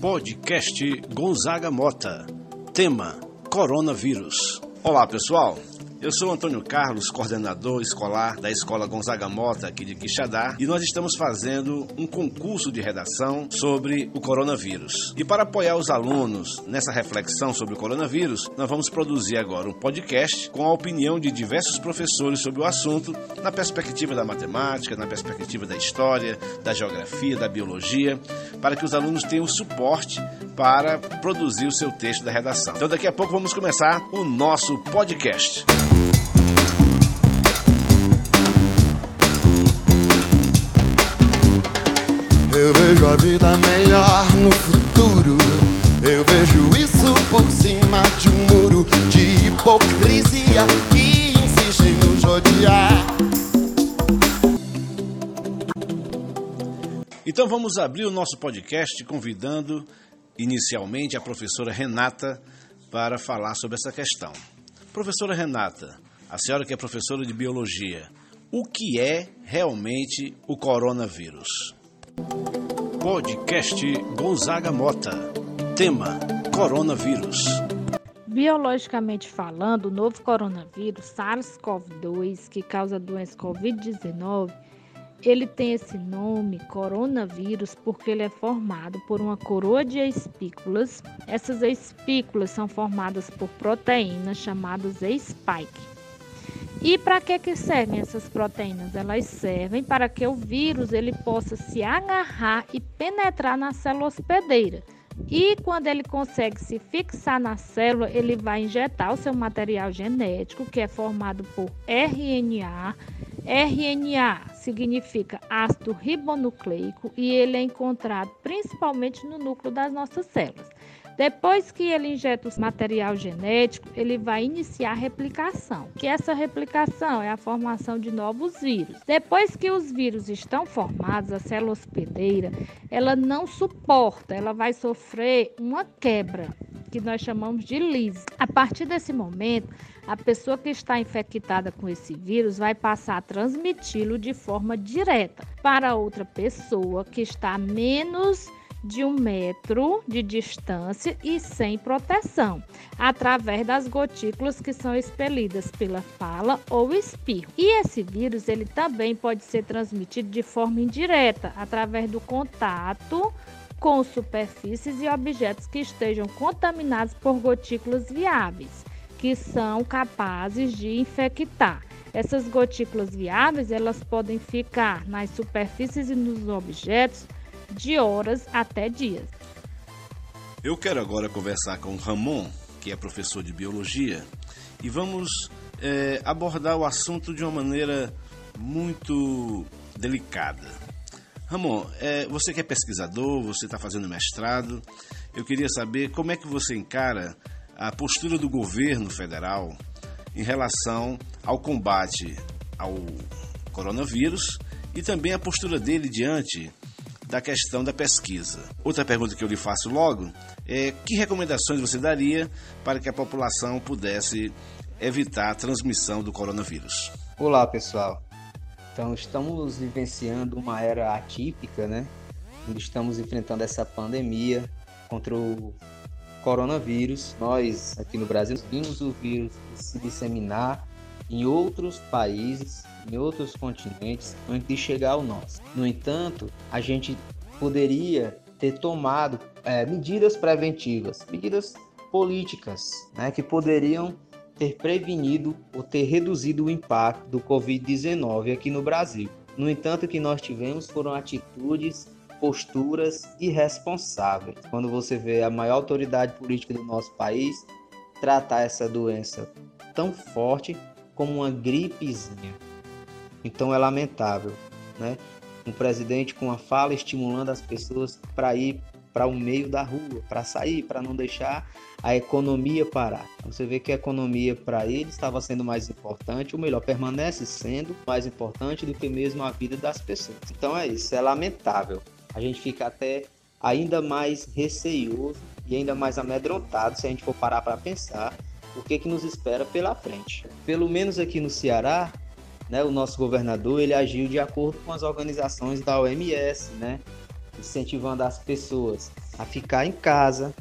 Podcast Gonzaga Mota. Tema: Coronavírus. Olá, pessoal. Eu sou Antônio Carlos, coordenador escolar da Escola Gonzaga Mota aqui de Quixadá, e nós estamos fazendo um concurso de redação sobre o coronavírus. E para apoiar os alunos nessa reflexão sobre o coronavírus, nós vamos produzir agora um podcast com a opinião de diversos professores sobre o assunto, na perspectiva da matemática, na perspectiva da história, da geografia, da biologia, para que os alunos tenham suporte para produzir o seu texto da redação. Então daqui a pouco vamos começar o nosso podcast. Eu vejo a vida melhor no futuro. Eu vejo isso por cima de um muro de hipocrisia que insiste em nos odiar. Então vamos abrir o nosso podcast convidando inicialmente a professora Renata para falar sobre essa questão. Professora Renata, a senhora que é professora de biologia, o que é realmente o coronavírus? Podcast Gonzaga Mota. Tema: Coronavírus. Biologicamente falando, o novo coronavírus, SARS-CoV-2, que causa a doença Covid-19, ele tem esse nome, coronavírus, porque ele é formado por uma coroa de espículas. Essas espículas são formadas por proteínas chamadas spike. E para que, que servem essas proteínas? Elas servem para que o vírus ele possa se agarrar e penetrar na célula hospedeira. E quando ele consegue se fixar na célula, ele vai injetar o seu material genético, que é formado por RNA. RNA significa ácido ribonucleico e ele é encontrado principalmente no núcleo das nossas células. Depois que ele injeta o material genético, ele vai iniciar a replicação, que essa replicação é a formação de novos vírus. Depois que os vírus estão formados, a célula hospedeira, ela não suporta, ela vai sofrer uma quebra, que nós chamamos de lise. A partir desse momento, a pessoa que está infectada com esse vírus vai passar a transmiti-lo de forma direta para outra pessoa que está menos de um metro de distância e sem proteção, através das gotículas que são expelidas pela fala ou espirro. E esse vírus ele também pode ser transmitido de forma indireta, através do contato com superfícies e objetos que estejam contaminados por gotículas viáveis, que são capazes de infectar. Essas gotículas viáveis, elas podem ficar nas superfícies e nos objetos de horas até dias. Eu quero agora conversar com Ramon, que é professor de biologia, e vamos é, abordar o assunto de uma maneira muito delicada. Ramon, é, você que é pesquisador, você está fazendo mestrado, eu queria saber como é que você encara a postura do governo federal em relação ao combate ao coronavírus e também a postura dele diante da questão da pesquisa. Outra pergunta que eu lhe faço logo é que recomendações você daria para que a população pudesse evitar a transmissão do coronavírus? Olá, pessoal. Então, estamos vivenciando uma era atípica, né? Estamos enfrentando essa pandemia contra o coronavírus. Nós, aqui no Brasil, vimos o vírus se disseminar em outros países, em outros continentes, antes de chegar ao nosso. No entanto, a gente poderia ter tomado é, medidas preventivas, medidas políticas, né, que poderiam ter prevenido ou ter reduzido o impacto do Covid-19 aqui no Brasil. No entanto, o que nós tivemos foram atitudes, posturas irresponsáveis. Quando você vê a maior autoridade política do nosso país tratar essa doença tão forte como uma gripezinha. Então é lamentável, né? Um presidente com uma fala estimulando as pessoas para ir para o meio da rua, para sair, para não deixar a economia parar. Você vê que a economia para ele estava sendo mais importante, ou melhor, permanece sendo mais importante do que mesmo a vida das pessoas. Então é isso, é lamentável. A gente fica até ainda mais receioso e ainda mais amedrontado se a gente for parar para pensar o que, que nos espera pela frente. Pelo menos aqui no Ceará, né, o nosso governador ele agiu de acordo com as organizações da OMS, né, incentivando as pessoas a ficar em casa,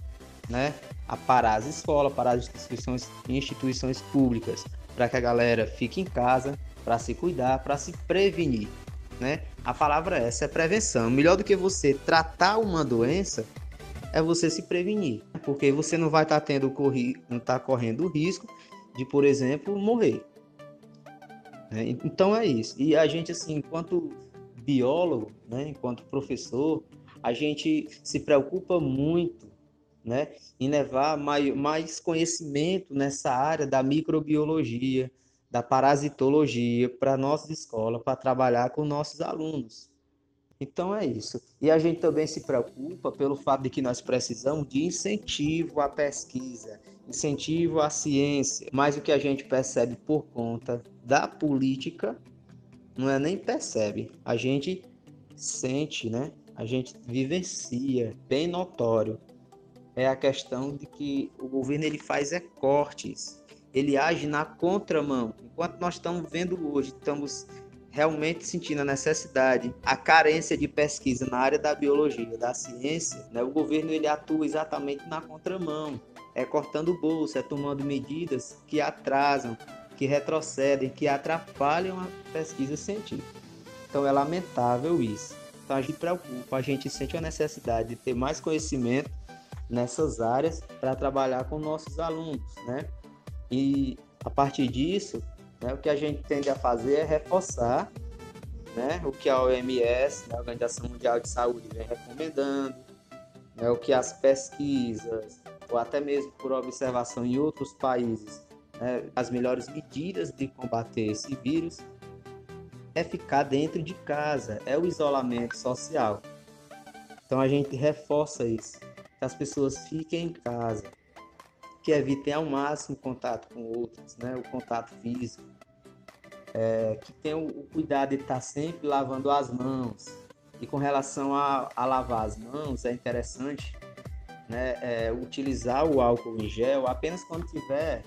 né? A parar as escolas, parar as instituições, instituições públicas, para que a galera fique em casa, para se cuidar, para se prevenir, né? A palavra é essa é prevenção. Melhor do que você tratar uma doença é você se prevenir, porque você não vai estar tá tendo corri, não tá correndo o risco de, por exemplo, morrer. Né? Então é isso. E a gente assim, enquanto biólogo, né, enquanto professor, a gente se preocupa muito né, em levar mais, mais conhecimento nessa área da microbiologia, da parasitologia para nossa escola, para trabalhar com nossos alunos. Então é isso. E a gente também se preocupa pelo fato de que nós precisamos de incentivo à pesquisa, incentivo à ciência, mas o que a gente percebe por conta da política não é nem percebe, a gente sente, né? A gente vivencia, bem notório. É a questão de que o governo ele faz é cortes, ele age na contramão. Enquanto nós estamos vendo hoje, estamos realmente sentindo a necessidade, a carência de pesquisa na área da biologia, da ciência, né? o governo ele atua exatamente na contramão, é cortando bolsa, é tomando medidas que atrasam, que retrocedem, que atrapalham a pesquisa científica. Então é lamentável isso. Então a gente preocupa, a gente sente a necessidade de ter mais conhecimento nessas áreas para trabalhar com nossos alunos, né? E a partir disso, né, o que a gente tende a fazer é reforçar né, o que a OMS, né, a Organização Mundial de Saúde, vem recomendando, né, o que as pesquisas, ou até mesmo por observação em outros países, né, as melhores medidas de combater esse vírus é ficar dentro de casa, é o isolamento social. Então a gente reforça isso, que as pessoas fiquem em casa, que evitem ao máximo contato com outros, né? o contato físico, é, que tenham o cuidado de estar sempre lavando as mãos. E com relação a, a lavar as mãos, é interessante né, é, utilizar o álcool em gel apenas quando tiver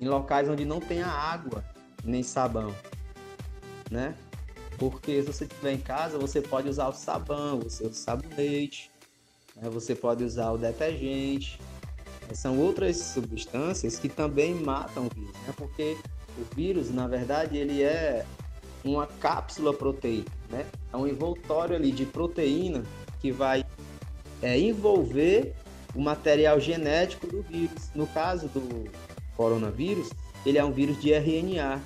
em locais onde não tenha água nem sabão, né? Porque se você estiver em casa, você pode usar o sabão, você usa o sabonete, né? você pode usar o detergente, são outras substâncias que também matam o vírus, né? Porque o vírus, na verdade, ele é uma cápsula proteica, né? É um envoltório ali de proteína que vai é, envolver o material genético do vírus. No caso do coronavírus, ele é um vírus de RNA.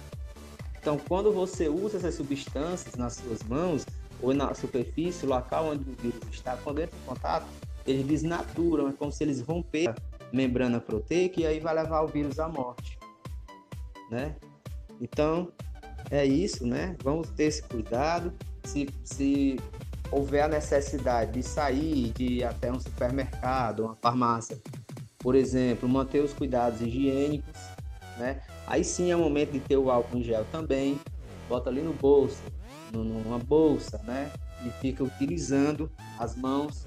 Então, quando você usa essas substâncias nas suas mãos ou na superfície, local onde o vírus está, quando entra em contato, eles desnaturam, é como se eles romperam membrana proteica e aí vai levar o vírus à morte, né? Então, é isso, né? Vamos ter esse cuidado. Se, se houver a necessidade de sair, de ir até um supermercado, uma farmácia, por exemplo, manter os cuidados higiênicos, né? Aí sim é o momento de ter o álcool em gel também. Bota ali no bolso, numa bolsa, né? E fica utilizando as mãos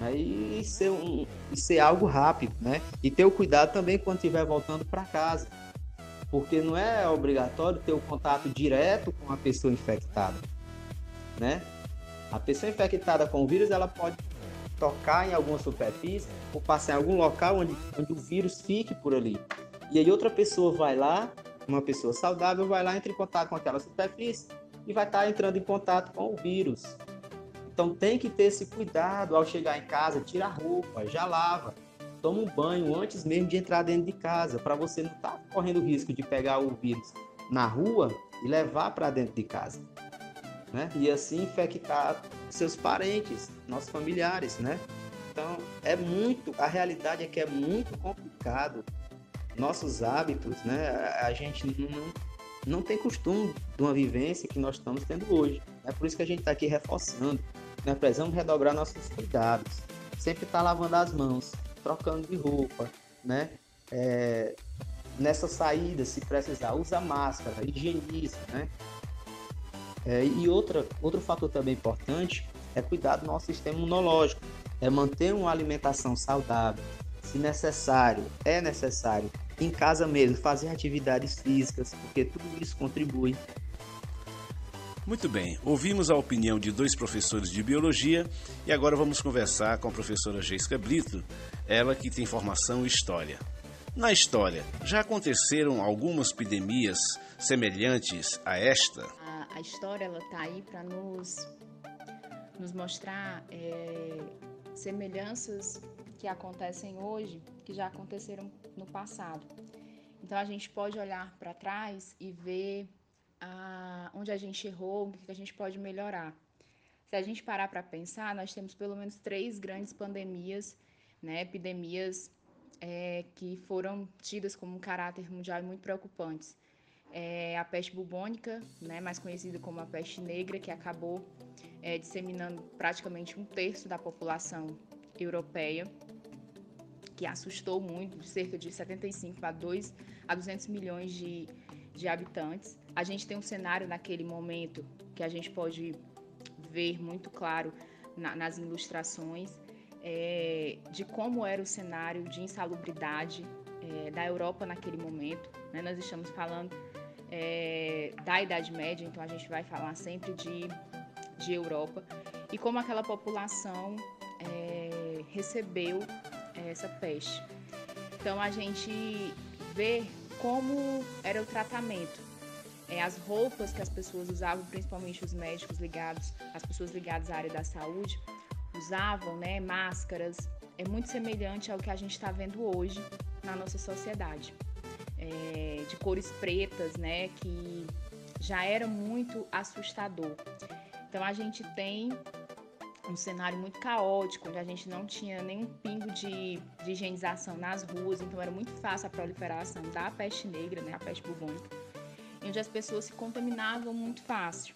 né? E, ser um, ser algo rápido, né? E ter o cuidado também quando estiver voltando para casa, porque não é obrigatório ter o contato direto com a pessoa infectada, né? A pessoa infectada com o vírus, ela pode tocar em alguma superfície ou passar em algum local onde, onde o vírus fique por ali. E aí outra pessoa vai lá, uma pessoa saudável vai lá, entra em contato com aquela superfície e vai estar entrando em contato com o vírus. Então tem que ter esse cuidado ao chegar em casa, tira a roupa, já lava, toma um banho antes mesmo de entrar dentro de casa, para você não estar tá correndo risco de pegar o vírus na rua e levar para dentro de casa. Né? E assim infectar seus parentes, nossos familiares, né? Então é muito, a realidade é que é muito complicado nossos hábitos, né? A gente não, não tem costume de uma vivência que nós estamos tendo hoje. É por isso que a gente está aqui reforçando nós precisamos redobrar nossos cuidados. Sempre estar tá lavando as mãos, trocando de roupa, né? É, nessa saída, se precisar, usa máscara, higieniza, né? É, e outra, outro fator também importante é cuidar do nosso sistema imunológico, é manter uma alimentação saudável, se necessário, é necessário, em casa mesmo, fazer atividades físicas, porque tudo isso contribui Muito bem, ouvimos a opinião de dois professores de biologia e agora vamos conversar com a professora Geisca Brito, ela que tem formação em história. Na história, já aconteceram algumas epidemias semelhantes a esta? A, a história ela está aí para nos, nos mostrar é, semelhanças que acontecem hoje que já aconteceram no passado. Então a gente pode olhar para trás e ver a, onde a gente errou, o que a gente pode melhorar. Se a gente parar para pensar, nós temos pelo menos três grandes pandemias, né, epidemias é, que foram tidas como um caráter mundial muito preocupantes. É a peste bubônica, né, mais conhecida como a peste negra, que acabou é, disseminando praticamente um terço da população europeia, que assustou muito, cerca de 75 a 2 a 200 milhões de, de habitantes. A gente tem um cenário naquele momento que a gente pode ver muito claro na, nas ilustrações é, de como era o cenário de insalubridade é, da Europa naquele momento. Né? Nós estamos falando é, da Idade Média, então a gente vai falar sempre de, de Europa e como aquela população é, recebeu é, essa peste. Então a gente vê como era o tratamento. É, as roupas que as pessoas usavam, principalmente os médicos ligados, as pessoas ligadas à área da saúde, usavam, né, máscaras, é muito semelhante ao que a gente está vendo hoje na nossa sociedade. É, de cores pretas, né, que já era muito assustador. Então a gente tem um cenário muito caótico, onde a gente não tinha nenhum pingo de, de higienização nas ruas, então era muito fácil a proliferação da peste negra, né, a peste bubônica, onde as pessoas se contaminavam muito fácil.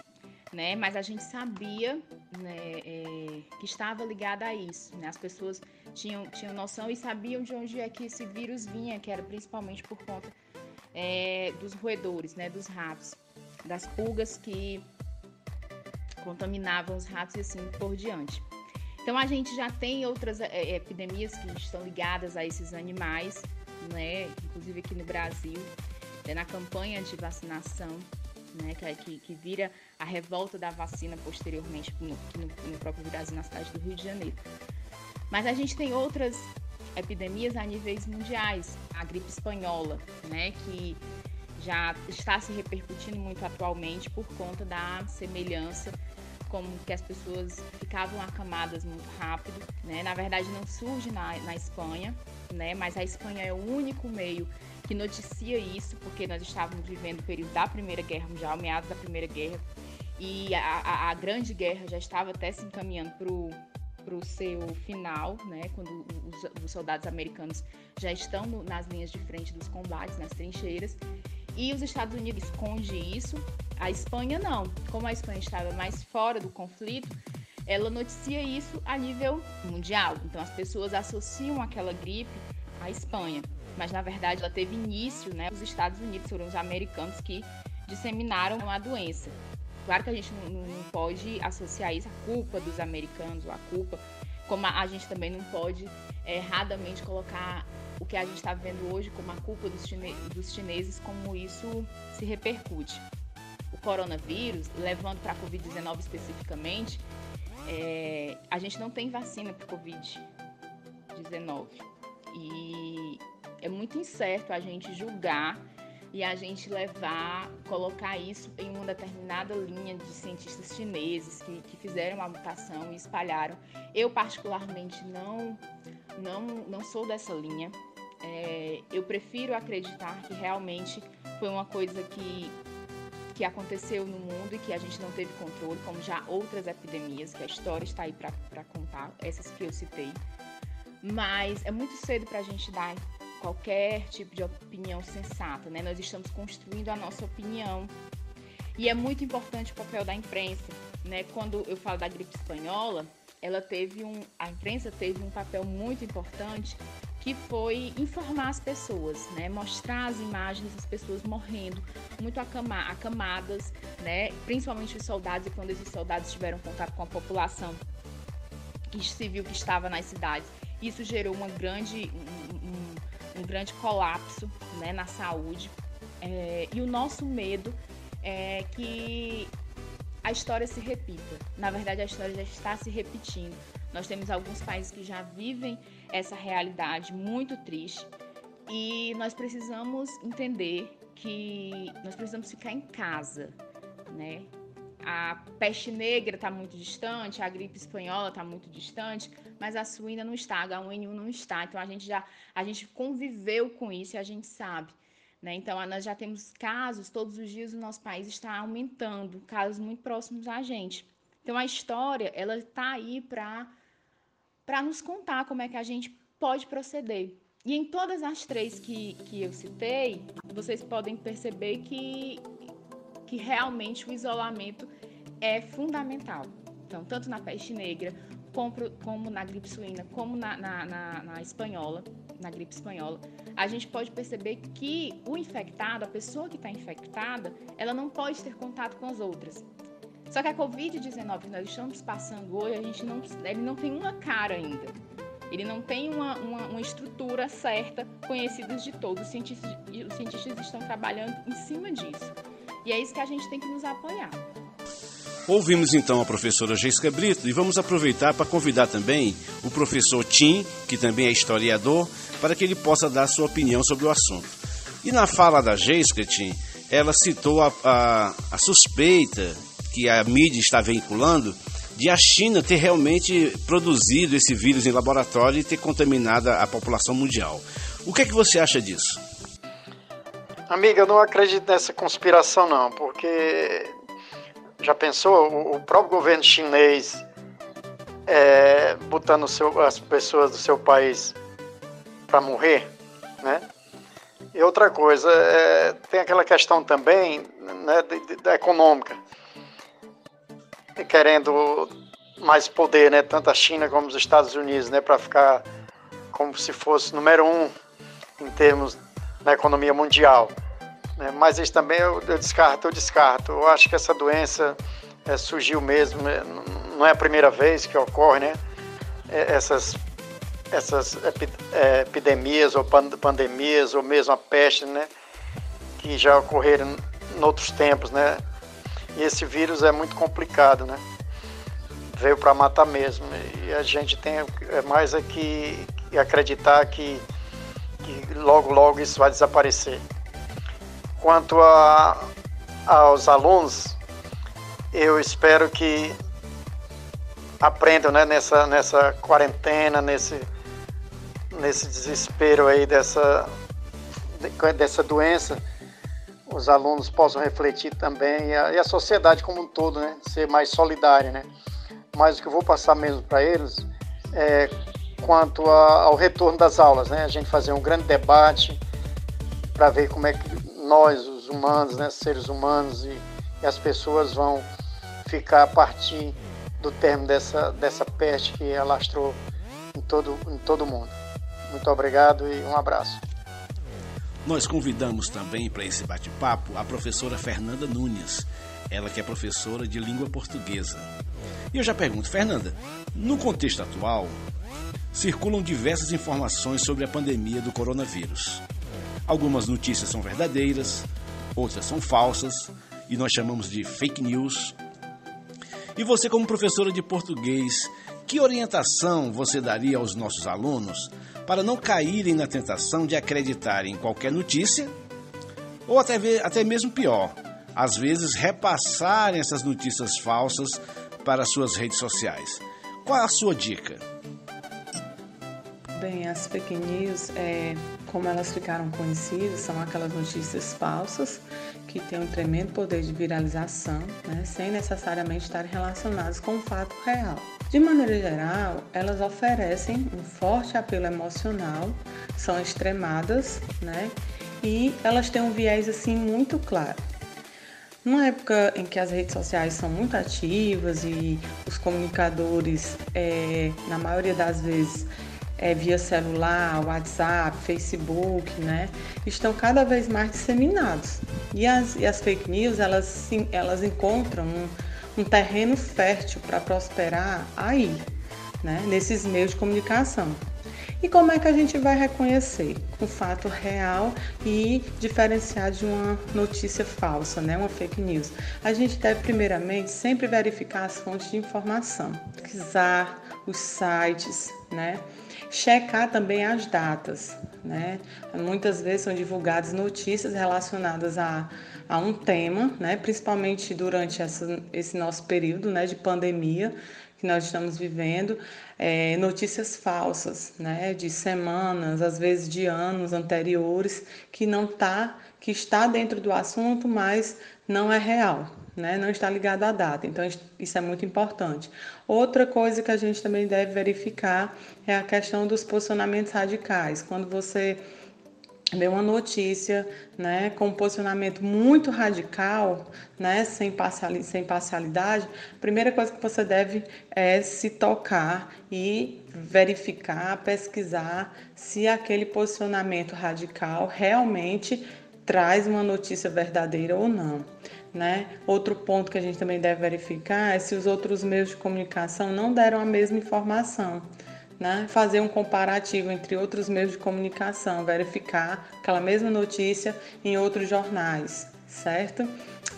Né? Mas a gente sabia né, é, que estava ligada a isso. Né? As pessoas tinham, tinham noção e sabiam de onde é que esse vírus vinha, que era principalmente por conta é, dos roedores, né, dos ratos, das pulgas que contaminavam os ratos e assim por diante. Então a gente já tem outras é, epidemias que estão ligadas a esses animais, né? Inclusive aqui no Brasil, é na campanha de vacinação, né? Que, que, que, vira a revolta da vacina posteriormente no, no, no próprio Brasil, na cidade do Rio de Janeiro. Mas a gente tem outras epidemias a níveis mundiais, a gripe espanhola, né? Que já está se repercutindo muito atualmente por conta da semelhança como que as pessoas ficavam acamadas muito rápido, né? Na verdade não surge na, na Espanha, né? Mas a Espanha é o único meio que noticia isso, porque nós estávamos vivendo o período da Primeira Guerra Mundial, meados da Primeira Guerra, e a, a, a Grande Guerra já estava até se encaminhando para o seu final, né? Quando os, os soldados americanos já estão no, nas linhas de frente dos combates, nas trincheiras, e os Estados Unidos esconde isso, a Espanha não. Como a Espanha estava mais fora do conflito, ela noticia isso a nível mundial. Então as pessoas associam aquela gripe à Espanha, mas na verdade ela teve início, né? Os Estados Unidos foram os americanos que disseminaram a doença. Claro que a gente não, não pode associar isso à culpa dos americanos ou à culpa, como a, a gente também não pode é, erradamente colocar o que a gente está vendo hoje como a culpa dos, chine dos chineses, como isso se repercute. O coronavírus, levando para a Covid-19 especificamente, é, a gente não tem vacina para Covid-19. E é muito incerto a gente julgar e a gente levar, colocar isso em uma determinada linha de cientistas chineses que, que fizeram a mutação e espalharam. Eu, particularmente, não, não, não sou dessa linha. É, eu prefiro acreditar que realmente foi uma coisa que, que aconteceu no mundo e que a gente não teve controle, como já outras epidemias, que a história está aí para contar, essas que eu citei. Mas é muito cedo para a gente dar qualquer tipo de opinião sensata, né? Nós estamos construindo a nossa opinião. E é muito importante o papel da imprensa, né? Quando eu falo da gripe espanhola, ela teve um, a imprensa teve um papel muito importante que foi informar as pessoas, né? Mostrar as imagens das pessoas morrendo, muito acama acamadas, né? Principalmente os soldados, e quando esses soldados tiveram contato com a população civil que estava nas cidades. Isso gerou uma grande, um, um, um grande colapso né, na saúde. É, e o nosso medo é que a história se repita. Na verdade, a história já está se repetindo. Nós temos alguns países que já vivem essa realidade muito triste e nós precisamos entender que nós precisamos ficar em casa, né? A peste negra está muito distante, a gripe espanhola está muito distante, mas a suína não está, a H1N1 não está. Então a gente já a gente conviveu com isso e a gente sabe. Né? Então, nós já temos casos, todos os dias o nosso país está aumentando, casos muito próximos a gente. Então, a história, ela está aí para nos contar como é que a gente pode proceder. E em todas as três que, que eu citei, vocês podem perceber que, que realmente o isolamento é fundamental. Então, tanto na peste negra, como, como na gripe suína, como na, na, na, na espanhola, na gripe espanhola, a gente pode perceber que o infectado, a pessoa que está infectada, ela não pode ter contato com as outras. Só que a Covid-19 que nós estamos passando hoje, a gente não, ele não tem uma cara ainda. Ele não tem uma, uma, uma estrutura certa, conhecida de todos. Os cientistas, os cientistas estão trabalhando em cima disso. E é isso que a gente tem que nos apoiar. Ouvimos então a professora Jéssica Brito e vamos aproveitar para convidar também o professor Tim, que também é historiador, para que ele possa dar sua opinião sobre o assunto. E na fala da Jéssica, Tim, ela citou a, a, a suspeita que a mídia está veiculando de a China ter realmente produzido esse vírus em laboratório e ter contaminado a população mundial. O que é que você acha disso? Amiga, eu não acredito nessa conspiração não, porque já pensou o próprio governo chinês é, botando seu, as pessoas do seu país para morrer, né? E outra coisa, é, tem aquela questão também né, da econômica, querendo mais poder, né, tanto a China como os Estados Unidos, né, para ficar como se fosse número um em termos da economia mundial. Né? Mas isso também eu, eu, descarto, eu descarto. Eu acho que essa doença é, surgiu mesmo, né? não é a primeira vez que ocorre, né? É, essas essas é, epidemias ou pandemias ou mesmo a peste, né? Que já ocorreram em outros tempos, né? E esse vírus é muito complicado, né? Veio para matar mesmo. E a gente tem é mais é que, que acreditar que, que logo, logo isso vai desaparecer. Quanto a, aos alunos, eu espero que aprendam né, nessa, nessa quarentena, nesse, nesse desespero aí dessa, dessa doença, os alunos possam refletir também e a, e a sociedade como um todo, né, ser mais solidária, né. Mas o que eu vou passar mesmo para eles é quanto a, ao retorno das aulas, né, a gente fazer um grande debate para ver como é que nós, os humanos, né, seres humanos e, e as pessoas vão ficar a partir do termo dessa, dessa peste que alastrou em todo, em todo mundo. Muito obrigado e um abraço. Nós convidamos também para esse bate-papo a professora Fernanda Nunes, ela que é professora de língua portuguesa. E eu já pergunto, Fernanda, no contexto atual, circulam diversas informações sobre a pandemia do coronavírus. Algumas notícias são verdadeiras, outras são falsas e nós chamamos de fake news. E você, como professora de português, que orientação você daria aos nossos alunos para não caírem na tentação de acreditar em qualquer notícia ou até, até mesmo pior, às vezes repassarem essas notícias falsas para suas redes sociais? Qual a sua dica? Bem, as fake news, é, como elas ficaram conhecidas, são aquelas notícias falsas que têm um tremendo poder de viralização, né, sem necessariamente estar relacionadas com o fato real. De maneira geral, elas oferecem um forte apelo emocional, são extremadas, né, e elas têm um viés assim muito claro. Numa época em que as redes sociais são muito ativas e os comunicadores, é, na maioria das vezes, é, via celular, WhatsApp, Facebook, né, estão cada vez mais disseminados. E as, e as fake news, elas, sim, elas encontram um, um terreno fértil para prosperar aí, né, nesses meios de comunicação. E como é que a gente vai reconhecer? Com fato real e diferenciar de uma notícia falsa, né? uma fake news. A gente deve, primeiramente, sempre verificar as fontes de informação, pesquisar os sites, né? Checar também as datas. Né? Muitas vezes são divulgadas notícias relacionadas a, a um tema, né? principalmente durante essa, esse nosso período né? de pandemia que nós estamos vivendo, é, notícias falsas, né? de semanas, às vezes de anos anteriores, que não tá, que está dentro do assunto, mas não é real né? não está ligado à data. Então, isso é muito importante. Outra coisa que a gente também deve verificar é a questão dos posicionamentos radicais. Quando você vê uma notícia né, com um posicionamento muito radical, né, sem, sem parcialidade, a primeira coisa que você deve é se tocar e verificar, pesquisar se aquele posicionamento radical realmente traz uma notícia verdadeira ou não. Né? Outro ponto que a gente também deve verificar é se os outros meios de comunicação não deram a mesma informação. Né? Fazer um comparativo entre outros meios de comunicação, verificar aquela mesma notícia em outros jornais, certo?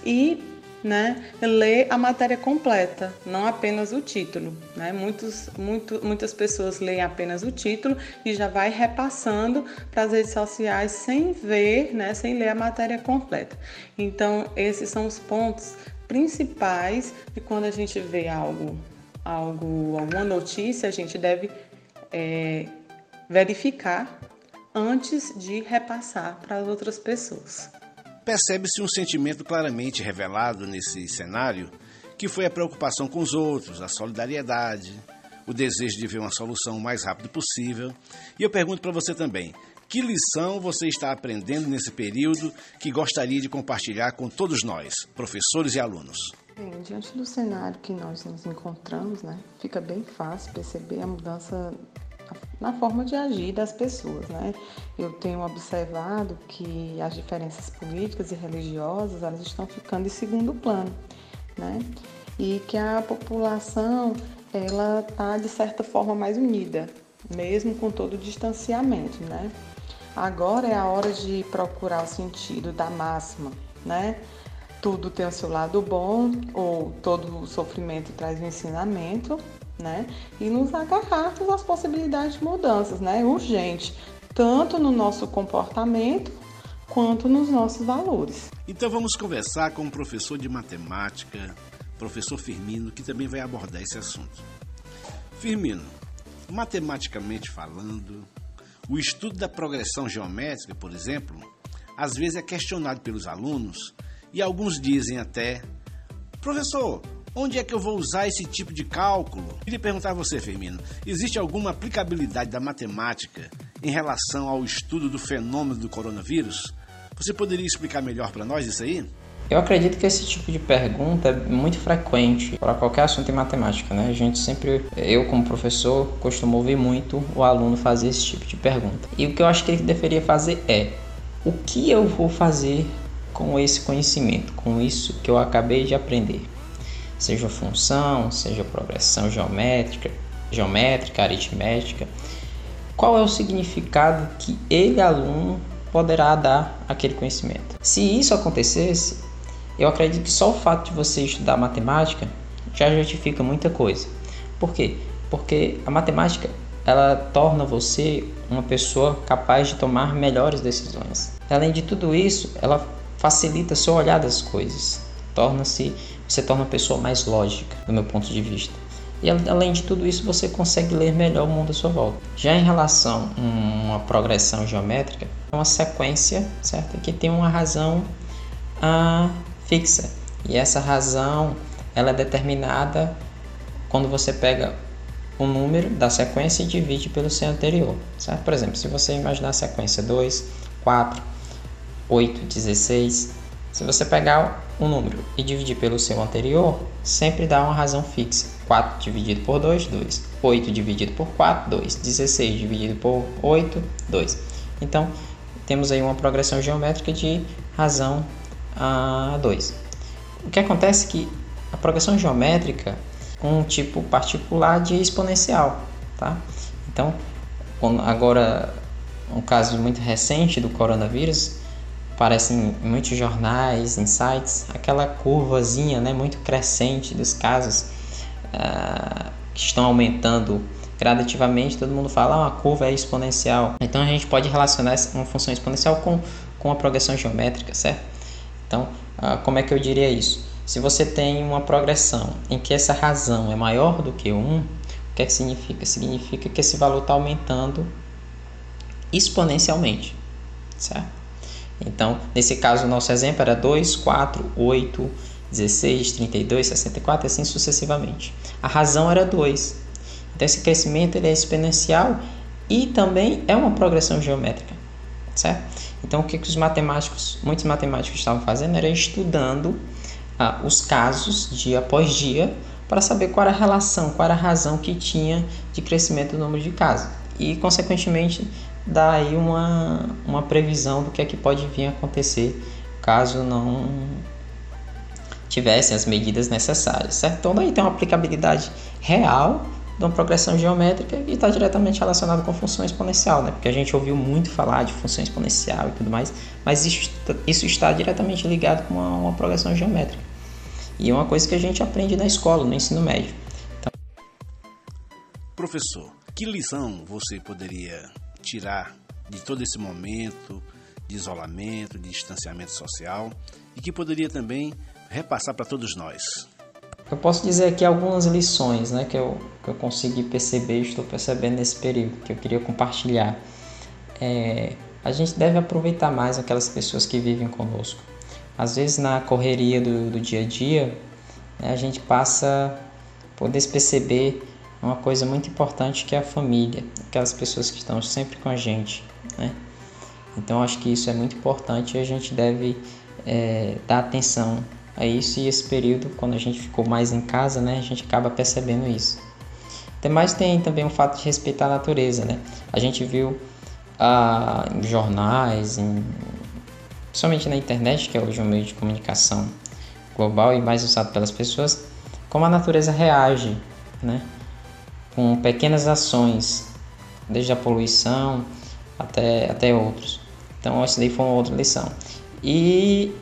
E né, ler a matéria completa, não apenas o título. Né? Muitos, muito, muitas pessoas leem apenas o título e já vai repassando para as redes sociais sem ver, né, sem ler a matéria completa. Então, esses são os pontos principais de quando a gente vê algo, algo alguma notícia, a gente deve é, verificar antes de repassar para as outras pessoas. Percebe-se um sentimento claramente revelado nesse cenário, que foi a preocupação com os outros, a solidariedade, o desejo de ver uma solução o mais rápido possível. E eu pergunto para você também: que lição você está aprendendo nesse período que gostaria de compartilhar com todos nós, professores e alunos? Bem, diante do cenário que nós nos encontramos, né, fica bem fácil perceber a mudança na forma de agir das pessoas, né? Eu tenho observado que as diferenças políticas e religiosas elas estão ficando em segundo plano, né? E que a população ela está de certa forma mais unida, mesmo com todo o distanciamento, né? Agora é a hora de procurar o sentido da máxima, né? Tudo tem o seu lado bom, ou todo sofrimento traz um ensinamento, né? E nos agarrarmos às possibilidades de mudanças, né? Urgente, tanto no nosso comportamento quanto nos nossos valores. Então vamos conversar com o professor de matemática, professor Firmino, que também vai abordar esse assunto. Firmino, matematicamente falando, o estudo da progressão geométrica, por exemplo, às vezes é questionado pelos alunos e alguns dizem até: professor, Onde é que eu vou usar esse tipo de cálculo? Queria perguntar a você, Firmino: existe alguma aplicabilidade da matemática em relação ao estudo do fenômeno do coronavírus? Você poderia explicar melhor para nós isso aí? Eu acredito que esse tipo de pergunta é muito frequente para qualquer assunto em matemática, né? A gente sempre, eu como professor, costumo ouvir muito o aluno fazer esse tipo de pergunta. E o que eu acho que ele deveria fazer é: o que eu vou fazer com esse conhecimento, com isso que eu acabei de aprender? Seja função, seja progressão geométrica, geométrica, aritmética. Qual é o significado que ele, aluno, poderá dar àquele conhecimento? Se isso acontecesse, eu acredito que só o fato de você estudar matemática já justifica muita coisa. Por quê? Porque a matemática ela torna você uma pessoa capaz de tomar melhores decisões. Além de tudo isso, ela facilita seu olhar das coisas, torna-se você torna a pessoa mais lógica, do meu ponto de vista. E além de tudo isso, você consegue ler melhor o mundo à sua volta. Já em relação a uma progressão geométrica, é uma sequência, certo? Que tem uma razão ah, fixa. E essa razão, ela é determinada quando você pega o número da sequência e divide pelo seu anterior, certo? Por exemplo, se você imaginar a sequência 2, 4, 8, 16, se você pegar um número e dividir pelo seu anterior, sempre dá uma razão fixa. 4 dividido por 2, 2. 8 dividido por 4, 2. 16 dividido por 8, 2. Então, temos aí uma progressão geométrica de razão a 2. O que acontece é que a progressão geométrica é um tipo particular de exponencial, tá? Então, agora um caso muito recente do coronavírus, aparece em muitos jornais, em sites, aquela curvazinha né, muito crescente dos casos uh, que estão aumentando gradativamente, todo mundo fala, ah, a curva é exponencial. Então a gente pode relacionar uma função exponencial com, com a progressão geométrica, certo? Então, uh, como é que eu diria isso? Se você tem uma progressão em que essa razão é maior do que 1, o que, é que significa? Significa que esse valor está aumentando exponencialmente, certo? Então, nesse caso, o nosso exemplo era 2, 4, 8, 16, 32, 64 e assim sucessivamente. A razão era 2. Então, esse crescimento ele é exponencial e também é uma progressão geométrica, certo? Então, o que, que os matemáticos, muitos matemáticos estavam fazendo era estudando ah, os casos dia após dia para saber qual era a relação, qual era a razão que tinha de crescimento do número de casos. E, consequentemente, dá aí uma, uma previsão do que é que pode vir a acontecer caso não tivessem as medidas necessárias, certo? Então daí tem uma aplicabilidade real de uma progressão geométrica e está diretamente relacionado com função exponencial, né? Porque a gente ouviu muito falar de função exponencial e tudo mais, mas isso, isso está diretamente ligado com uma, uma progressão geométrica. E é uma coisa que a gente aprende na escola, no ensino médio. Então... Professor, que lição você poderia tirar de todo esse momento de isolamento, de distanciamento social e que poderia também repassar para todos nós? Eu posso dizer aqui algumas lições né, que, eu, que eu consegui perceber estou percebendo nesse período, que eu queria compartilhar. É, a gente deve aproveitar mais aquelas pessoas que vivem conosco. Às vezes, na correria do, do dia a dia, né, a gente passa por desperceber uma coisa muito importante que é a família, aquelas pessoas que estão sempre com a gente, né? Então acho que isso é muito importante e a gente deve é, dar atenção a isso e esse período, quando a gente ficou mais em casa, né, a gente acaba percebendo isso. Até mais tem também o fato de respeitar a natureza, né? A gente viu ah, em jornais, em, principalmente na internet, que é hoje um meio de comunicação global e mais usado pelas pessoas, como a natureza reage, né? Com pequenas ações, desde a poluição até, até outros. Então, essa daí foi uma outra lição. E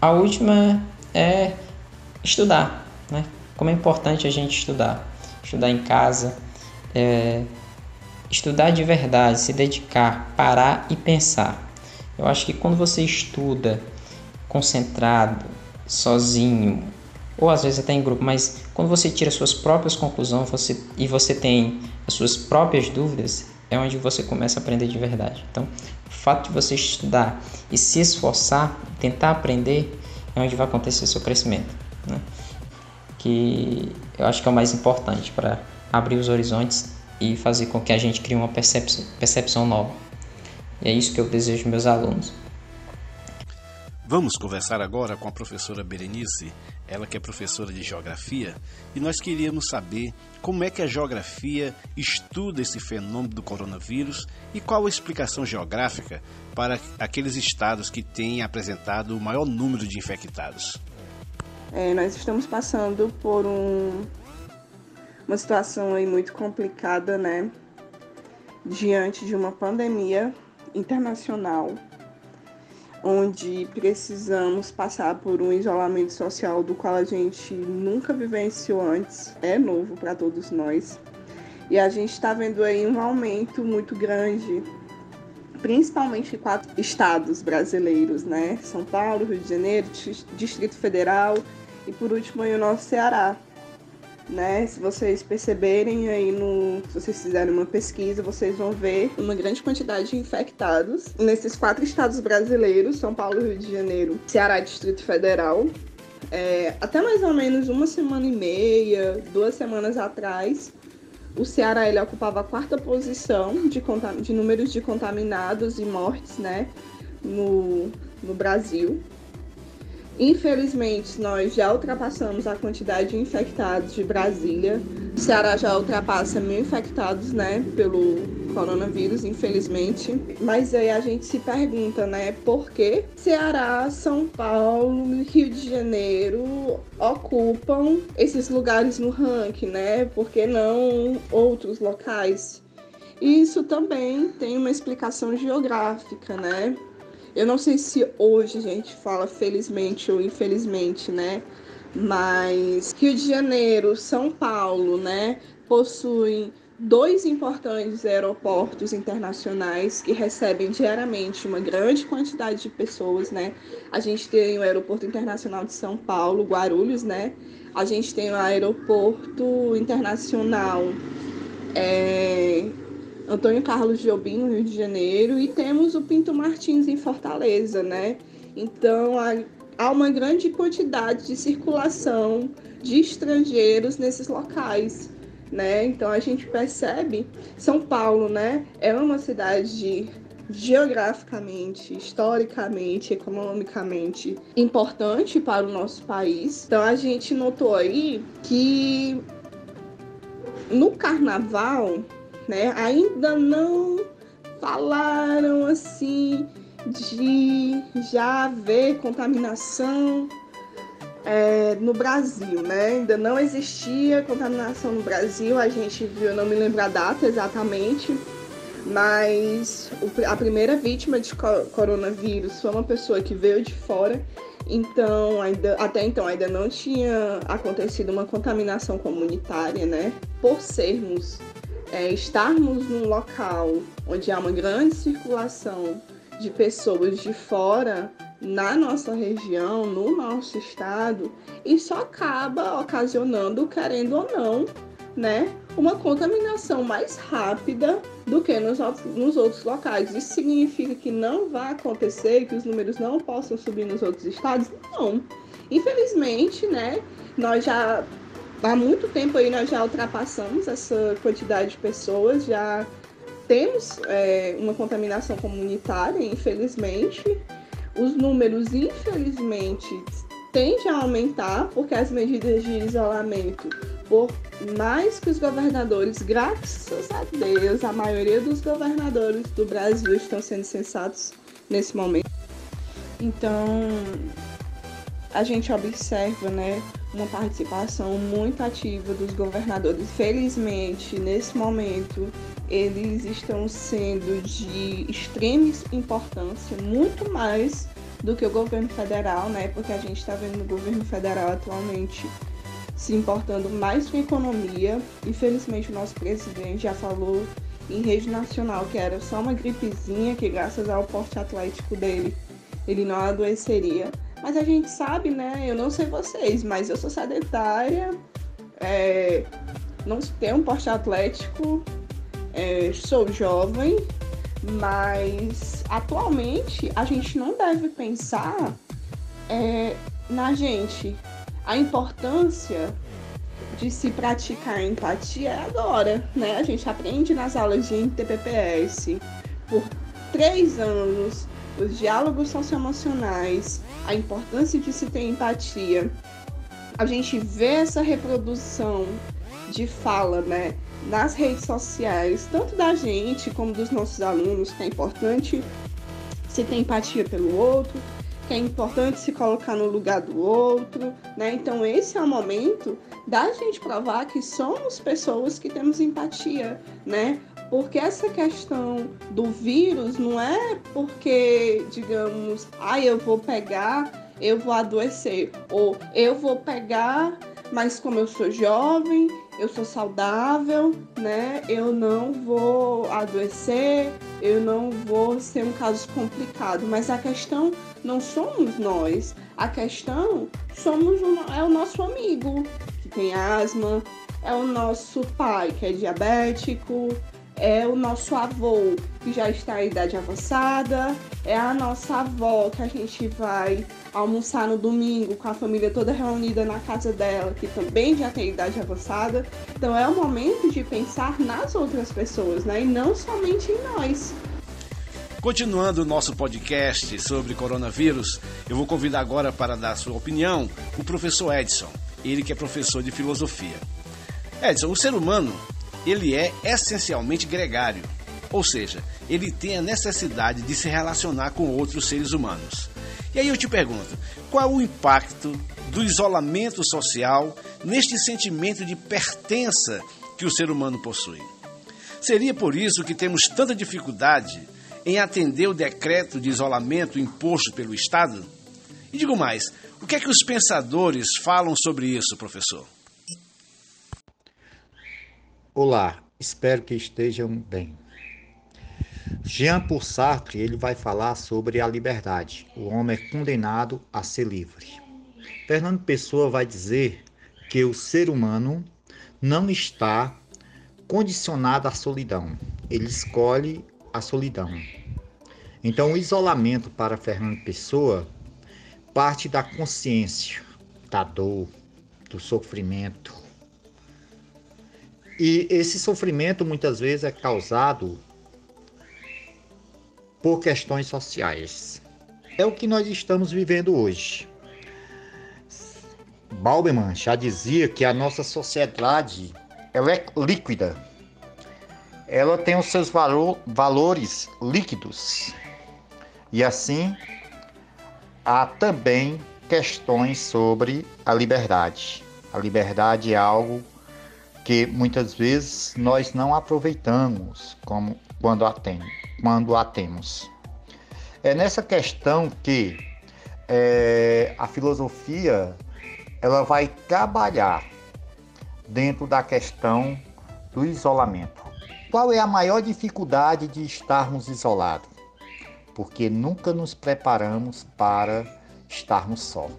a última é estudar, né? Como é importante a gente estudar. Estudar em casa, é, estudar de verdade, se dedicar, parar e pensar. Eu acho que quando você estuda concentrado, sozinho, ou às vezes até em grupo, mas quando você tira suas próprias conclusões você, e você tem as suas próprias dúvidas, é onde você começa a aprender de verdade. Então, o fato de você estudar e se esforçar, tentar aprender, é onde vai acontecer o seu crescimento. Né? Que eu acho que é o mais importante para abrir os horizontes e fazer com que a gente crie uma percepção, percepção nova. E é isso que eu desejo meus alunos. Vamos conversar agora com a professora Berenice, ela que é professora de geografia, e nós queríamos saber como é que a geografia estuda esse fenômeno do coronavírus e qual a explicação geográfica para aqueles estados que têm apresentado o maior número de infectados. É, nós estamos passando por um, uma situação aí muito complicada, né? Diante de uma pandemia internacional onde precisamos passar por um isolamento social do qual a gente nunca vivenciou antes, é novo para todos nós. E a gente está vendo aí um aumento muito grande, principalmente em quatro estados brasileiros, né? São Paulo, Rio de Janeiro, Distrito Federal e por último aí o nosso Ceará né? Se vocês perceberem aí no, se vocês fizerem uma pesquisa, vocês vão ver uma grande quantidade de infectados nesses quatro estados brasileiros: São Paulo, Rio de Janeiro, Ceará, Distrito Federal. É, até mais ou menos uma semana e meia, duas semanas atrás, o Ceará ele ocupava a quarta posição de, de números de contaminados e mortes, né, no, no Brasil. Infelizmente, nós já ultrapassamos a quantidade de infectados de Brasília. O Ceará já ultrapassa mil infectados, né, pelo coronavírus, infelizmente. Mas aí a gente se pergunta, né, por que Ceará, São Paulo, Rio de Janeiro ocupam esses lugares no ranking, né? Por que não outros locais? E isso também tem uma explicação geográfica, né? Eu não sei se hoje a gente fala felizmente ou infelizmente, né? Mas Rio de Janeiro, São Paulo, né, possuem dois importantes aeroportos internacionais que recebem diariamente uma grande quantidade de pessoas, né? A gente tem o Aeroporto Internacional de São Paulo, Guarulhos, né? A gente tem o Aeroporto Internacional é, Antônio Carlos Jobim, no Rio de Janeiro, e temos o Pinto Martins em Fortaleza, né? Então, há uma grande quantidade de circulação de estrangeiros nesses locais né? Então a gente percebe São Paulo, né? É uma cidade geograficamente, historicamente, economicamente importante para o nosso país. Então a gente notou aí que no carnaval, né, ainda não falaram assim de já haver contaminação é, no Brasil, né? Ainda não existia contaminação no Brasil, a gente viu, não me lembro a data exatamente, mas a primeira vítima de coronavírus foi uma pessoa que veio de fora, então ainda, até então ainda não tinha acontecido uma contaminação comunitária, né? Por sermos, é, estarmos num local onde há uma grande circulação de pessoas de fora, na nossa região, no nosso estado, isso acaba ocasionando, querendo ou não, né, uma contaminação mais rápida do que nos, nos outros locais. Isso significa que não vai acontecer, que os números não possam subir nos outros estados? Não. Infelizmente, né, nós já há muito tempo aí nós já ultrapassamos essa quantidade de pessoas, já temos é, uma contaminação comunitária, infelizmente, os números, infelizmente, tendem a aumentar porque as medidas de isolamento, por mais que os governadores, graças a Deus, a maioria dos governadores do Brasil estão sendo sensatos nesse momento. Então, a gente observa, né, uma participação muito ativa dos governadores. Felizmente, nesse momento, eles estão sendo de extrema importância, muito mais do que o governo federal, né? Porque a gente está vendo o governo federal atualmente se importando mais com a economia. Infelizmente, o nosso presidente já falou em rede nacional que era só uma gripezinha, que graças ao porte atlético dele ele não adoeceria. Mas a gente sabe, né? Eu não sei vocês, mas eu sou sedentária, é, não tenho um porte atlético, é, sou jovem, mas atualmente a gente não deve pensar é, na gente. A importância de se praticar empatia é agora, né? A gente aprende nas aulas de NTPPS por três anos os diálogos socioemocionais, a importância de se ter empatia. A gente vê essa reprodução de fala, né? nas redes sociais, tanto da gente como dos nossos alunos, que é importante se ter empatia pelo outro, que é importante se colocar no lugar do outro, né? Então esse é o momento da gente provar que somos pessoas que temos empatia, né? Porque essa questão do vírus não é porque, digamos, ah, eu vou pegar, eu vou adoecer, ou eu vou pegar, mas como eu sou jovem, eu sou saudável, né? Eu não vou adoecer, eu não vou ser um caso complicado. Mas a questão não somos nós, a questão somos o, é o nosso amigo que tem asma, é o nosso pai que é diabético, é o nosso avô que já está em idade avançada, é a nossa avó que a gente vai almoçar no domingo com a família toda reunida na casa dela, que também já tem idade avançada. Então é o momento de pensar nas outras pessoas, né? E não somente em nós. Continuando o nosso podcast sobre coronavírus, eu vou convidar agora para dar sua opinião o professor Edson, ele que é professor de filosofia. Edson, o ser humano ele é essencialmente gregário, ou seja, ele tem a necessidade de se relacionar com outros seres humanos. E aí eu te pergunto, qual o impacto do isolamento social neste sentimento de pertença que o ser humano possui? Seria por isso que temos tanta dificuldade em atender o decreto de isolamento imposto pelo Estado? E digo mais, o que é que os pensadores falam sobre isso, professor? Olá, espero que estejam bem. Jean Paul Sartre ele vai falar sobre a liberdade. O homem é condenado a ser livre. Fernando Pessoa vai dizer que o ser humano não está condicionado à solidão. Ele escolhe a solidão. Então, o isolamento para Fernando Pessoa parte da consciência, da dor, do sofrimento. E esse sofrimento muitas vezes é causado por questões sociais. É o que nós estamos vivendo hoje. Balberman já dizia que a nossa sociedade ela é líquida. Ela tem os seus valor, valores líquidos. E assim, há também questões sobre a liberdade. A liberdade é algo que muitas vezes nós não aproveitamos como quando a, tem, quando a temos. É nessa questão que é, a filosofia ela vai trabalhar dentro da questão do isolamento. Qual é a maior dificuldade de estarmos isolados? Porque nunca nos preparamos para estarmos só.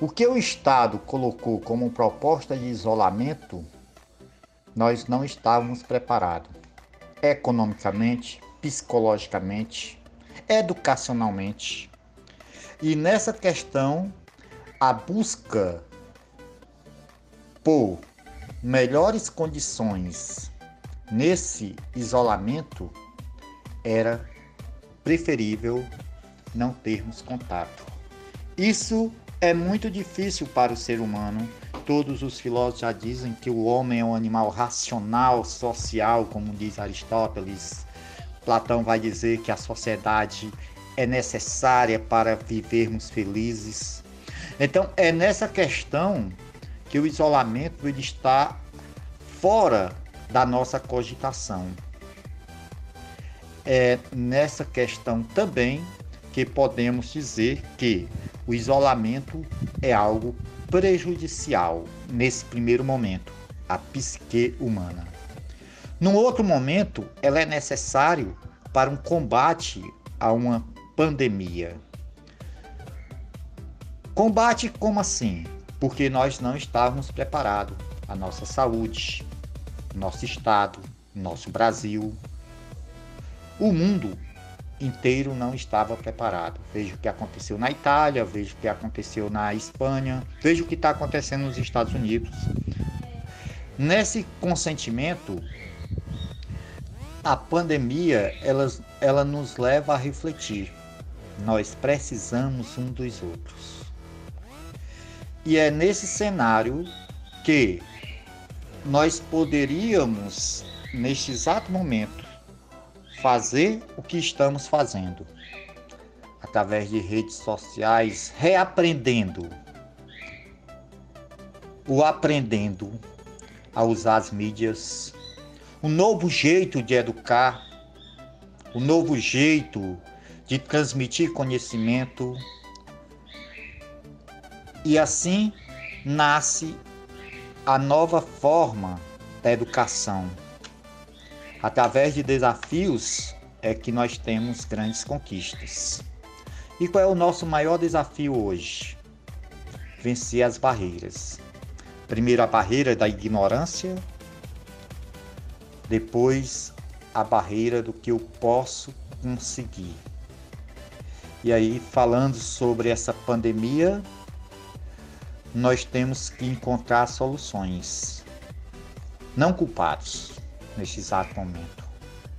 O que o Estado colocou como proposta de isolamento, nós não estávamos preparados. Economicamente, psicologicamente, educacionalmente. E nessa questão a busca por melhores condições nesse isolamento era preferível não termos contato. Isso é muito difícil para o ser humano. Todos os filósofos já dizem que o homem é um animal racional, social, como diz Aristóteles. Platão vai dizer que a sociedade é necessária para vivermos felizes. Então, é nessa questão que o isolamento ele está fora da nossa cogitação. É nessa questão também que podemos dizer que o isolamento é algo prejudicial nesse primeiro momento, a psique humana. Num outro momento, ela é necessário para um combate a uma pandemia. Combate como assim? Porque nós não estávamos preparados. A nossa saúde, nosso estado, nosso Brasil, o mundo inteiro não estava preparado. Veja o que aconteceu na Itália, veja o que aconteceu na Espanha, veja o que está acontecendo nos Estados Unidos. Nesse consentimento, a pandemia ela, ela nos leva a refletir. Nós precisamos um dos outros. E é nesse cenário que nós poderíamos, neste exato momento, fazer o que estamos fazendo. Através de redes sociais, reaprendendo. O aprendendo a usar as mídias, um novo jeito de educar, um novo jeito de transmitir conhecimento, e assim nasce a nova forma da educação. Através de desafios é que nós temos grandes conquistas. E qual é o nosso maior desafio hoje? Vencer as barreiras. Primeiro a barreira da ignorância, depois a barreira do que eu posso conseguir. E aí, falando sobre essa pandemia, nós temos que encontrar soluções. Não culpados neste exato momento,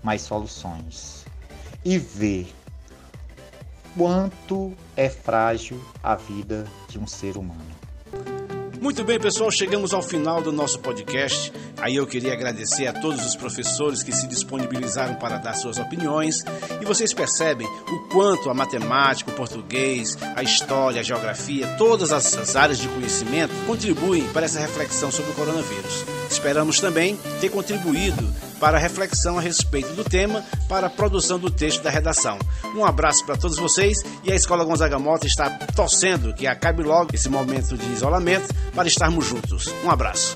mas soluções. E ver quanto é frágil a vida de um ser humano. Muito bem, pessoal, chegamos ao final do nosso podcast. Aí eu queria agradecer a todos os professores que se disponibilizaram para dar suas opiniões. E vocês percebem o quanto a matemática, o português, a história, a geografia, todas as áreas de conhecimento contribuem para essa reflexão sobre o coronavírus. Esperamos também ter contribuído para a reflexão a respeito do tema, para a produção do texto da redação. Um abraço para todos vocês e a Escola Gonzaga Mota está torcendo que acabe logo esse momento de isolamento para estarmos juntos. Um abraço.